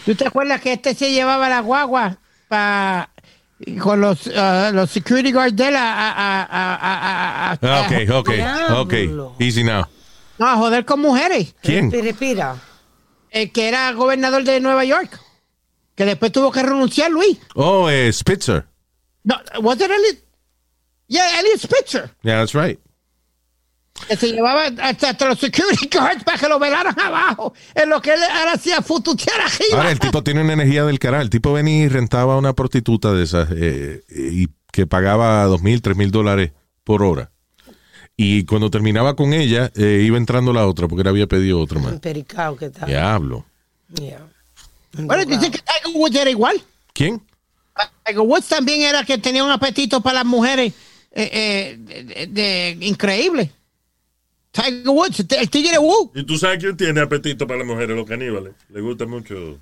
¿Tú te acuerdas que este se llevaba la guagua pa- con los, ah, los security guards de él a, a, a, a, a- a- a- Ok, ok, ok. Diablo. Easy now. no, a joder con mujeres? ¿Quién? Respira. El que era gobernador de Nueva York, que después tuvo que renunciar, Luis. Oh, eh, Spitzer. No, was it Elliot? Yeah, Elliot Spitzer. Yeah, that's right. Que se llevaba hasta, hasta los security guards para que lo velaran abajo. En lo que él ahora hacía fututear arriba. Ahora, el tipo tiene una energía del carajo. El tipo venía y rentaba a una prostituta de esas eh, y que pagaba dos mil, tres mil dólares por hora. Y cuando terminaba con ella, eh, iba entrando la otra porque él había pedido otra más. Empericado que está. Diablo. Yeah. Bueno, dicen que Tiger Woods era igual. ¿Quién? Tiger Woods también era que tenía un apetito para las mujeres eh, eh, de, de- de- increíble. Tiger Woods, el tigre Woo. Y tú sabes quién tiene apetito para las mujeres, los caníbales. Le gusta mucho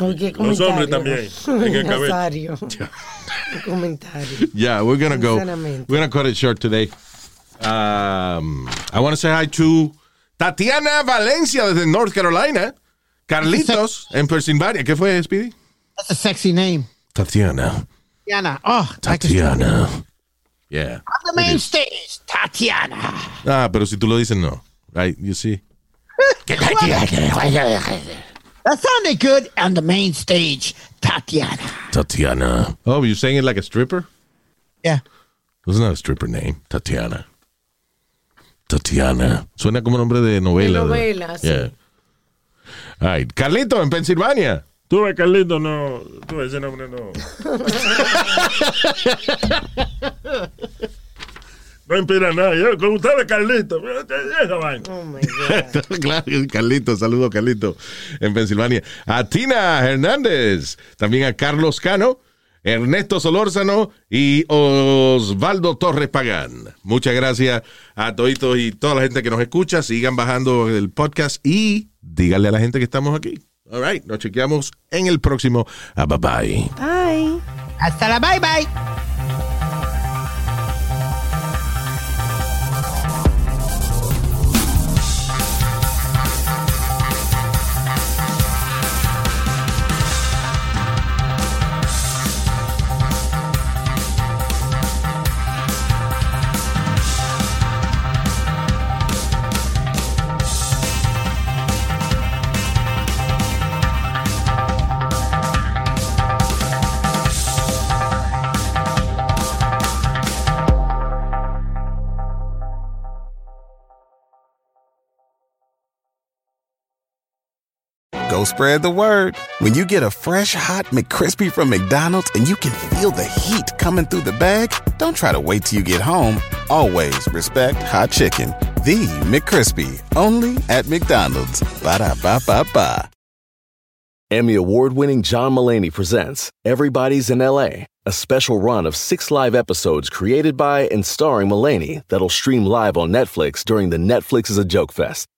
Oye, Los hombres también, en el cabello. Nazario. Comentario. Yeah, we're gonna go. We're gonna cut it short today. Um, I want to say hi to Tatiana Valencia desde North Carolina. Carlitos en Pennsylvania. ¿Qué fue, Speedy? That's a sexy name. Tatiana. Tatiana. Oh, Tatiana. Yeah. on the main stage, Tatiana. Ah, pero si tú lo dices, no. Right? You see? That sounded good on the main stage, Tatiana. Tatiana. Oh, you're saying it like a stripper? Yeah. It's not a stripper name. Tatiana. Tatiana. Suena como nombre de novela. De novela, sí. Yeah. All right. Carlito en Pensilvania. Tú ves, Carlito, no. Tú ves, ese nombre no. No inspira nada. Yo, con ustedes, Carlito. Esa vaina. Oh my God. claro, Carlito, saludo Carlito en Pensilvania. A Tina Hernández, también a Carlos Cano, Ernesto Solórzano y Osvaldo Torres Pagán. Muchas gracias a toditos y toda la gente que nos escucha. Sigan bajando el podcast y díganle a la gente que estamos aquí. All right, nos chequeamos en el próximo. Ah, bye bye. Bye. Hasta la bye bye. Spread the word. When you get a fresh hot McCrispy from McDonald's and you can feel the heat coming through the bag, don't try to wait till you get home. Always respect hot chicken. The McCrispy, only at McDonald's. Ba da ba ba ba. Emmy award winning John Mullaney presents Everybody's in LA, a special run of six live episodes created by and starring Mullaney that'll stream live on Netflix during the Netflix is a Joke Fest.